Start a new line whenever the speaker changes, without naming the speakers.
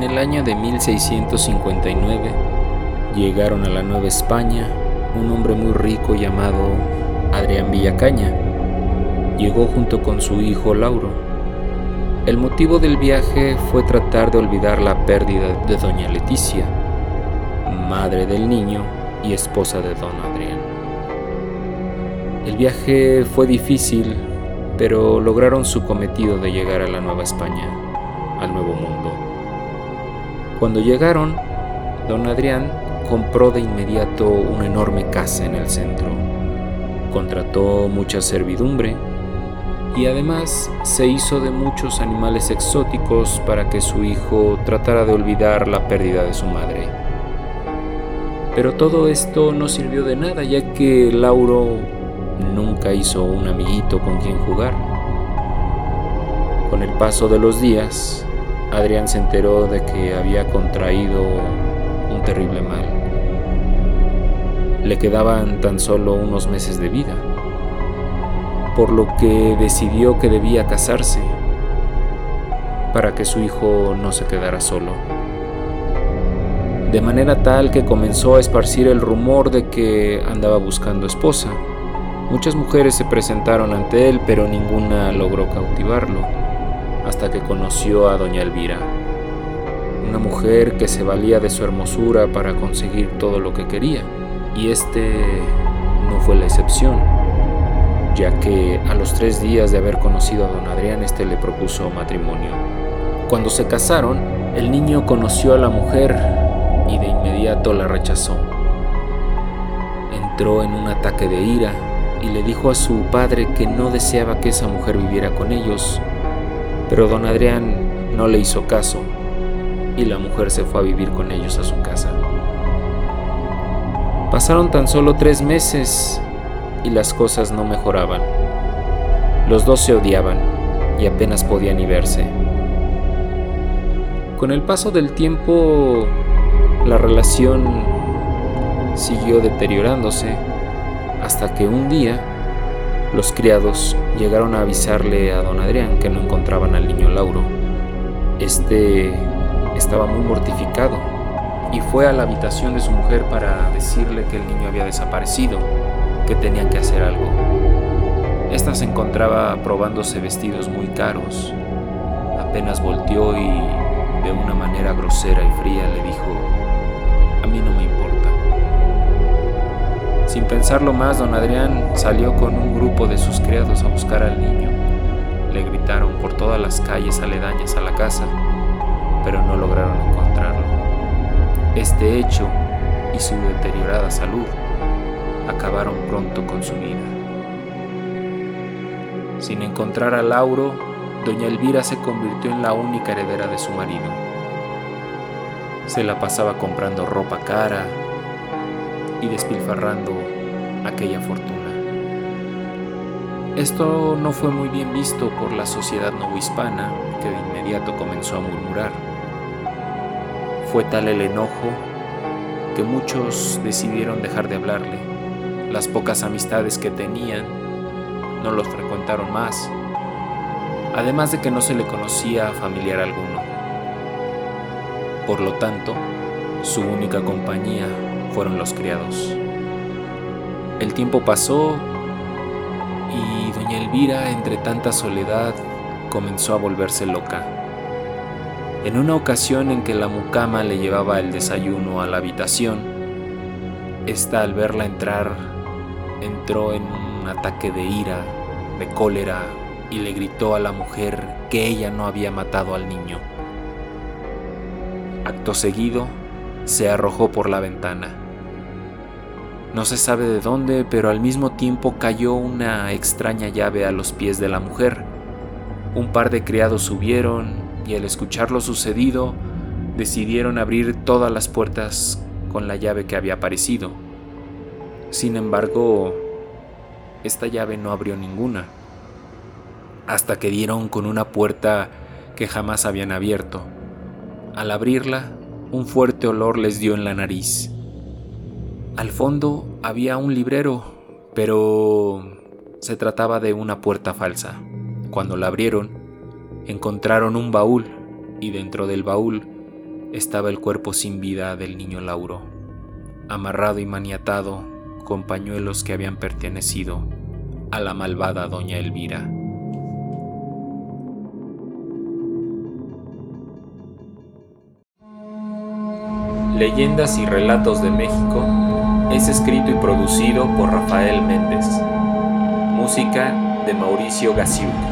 el año de 1659 llegaron a la Nueva España un hombre muy rico llamado Adrián Villacaña. Llegó junto con su hijo Lauro. El motivo del viaje fue tratar de olvidar la pérdida de doña Leticia, madre del niño y esposa de don Adrián. El viaje fue difícil, pero lograron su cometido de llegar a la Nueva España, al Nuevo Mundo. Cuando llegaron, don Adrián compró de inmediato una enorme casa en el centro, contrató mucha servidumbre y además se hizo de muchos animales exóticos para que su hijo tratara de olvidar la pérdida de su madre. Pero todo esto no sirvió de nada ya que Lauro nunca hizo un amiguito con quien jugar. Con el paso de los días, Adrián se enteró de que había contraído un terrible mal. Le quedaban tan solo unos meses de vida, por lo que decidió que debía casarse para que su hijo no se quedara solo. De manera tal que comenzó a esparcir el rumor de que andaba buscando esposa. Muchas mujeres se presentaron ante él, pero ninguna logró cautivarlo hasta que conoció a doña Elvira, una mujer que se valía de su hermosura para conseguir todo lo que quería, y este no fue la excepción, ya que a los tres días de haber conocido a don Adrián, este le propuso matrimonio. Cuando se casaron, el niño conoció a la mujer y de inmediato la rechazó. Entró en un ataque de ira y le dijo a su padre que no deseaba que esa mujer viviera con ellos pero don Adrián no le hizo caso y la mujer se fue a vivir con ellos a su casa. Pasaron tan solo tres meses y las cosas no mejoraban. Los dos se odiaban y apenas podían ni verse. Con el paso del tiempo, la relación siguió deteriorándose hasta que un día los criados llegaron a avisarle a don Adrián que no encontraban al niño Lauro. Este estaba muy mortificado y fue a la habitación de su mujer para decirle que el niño había desaparecido, que tenía que hacer algo. Esta se encontraba probándose vestidos muy caros. Apenas volteó y de una manera grosera y fría le dijo, a mí no me importa. Sin pensarlo más, don Adrián salió con un grupo de sus criados a buscar al niño. Le gritaron por todas las calles aledañas a la casa, pero no lograron encontrarlo. Este hecho y su deteriorada salud acabaron pronto con su vida. Sin encontrar a Lauro, doña Elvira se convirtió en la única heredera de su marido. Se la pasaba comprando ropa cara, y despilfarrando aquella fortuna. Esto no fue muy bien visto por la sociedad novohispana, que de inmediato comenzó a murmurar. Fue tal el enojo que muchos decidieron dejar de hablarle. Las pocas amistades que tenían no los frecuentaron más, además de que no se le conocía familiar alguno. Por lo tanto, su única compañía fueron los criados. El tiempo pasó y doña Elvira, entre tanta soledad, comenzó a volverse loca. En una ocasión en que la mucama le llevaba el desayuno a la habitación, esta al verla entrar entró en un ataque de ira, de cólera, y le gritó a la mujer que ella no había matado al niño. Acto seguido, se arrojó por la ventana. No se sabe de dónde, pero al mismo tiempo cayó una extraña llave a los pies de la mujer. Un par de criados subieron y al escuchar lo sucedido, decidieron abrir todas las puertas con la llave que había aparecido. Sin embargo, esta llave no abrió ninguna, hasta que dieron con una puerta que jamás habían abierto. Al abrirla, un fuerte olor les dio en la nariz. Al fondo había un librero, pero se trataba de una puerta falsa. Cuando la abrieron, encontraron un baúl y dentro del baúl estaba el cuerpo sin vida del niño Lauro, amarrado y maniatado con pañuelos que habían pertenecido a la malvada doña Elvira. Leyendas y Relatos de México es escrito y producido por Rafael Méndez. Música de Mauricio Gasiuk.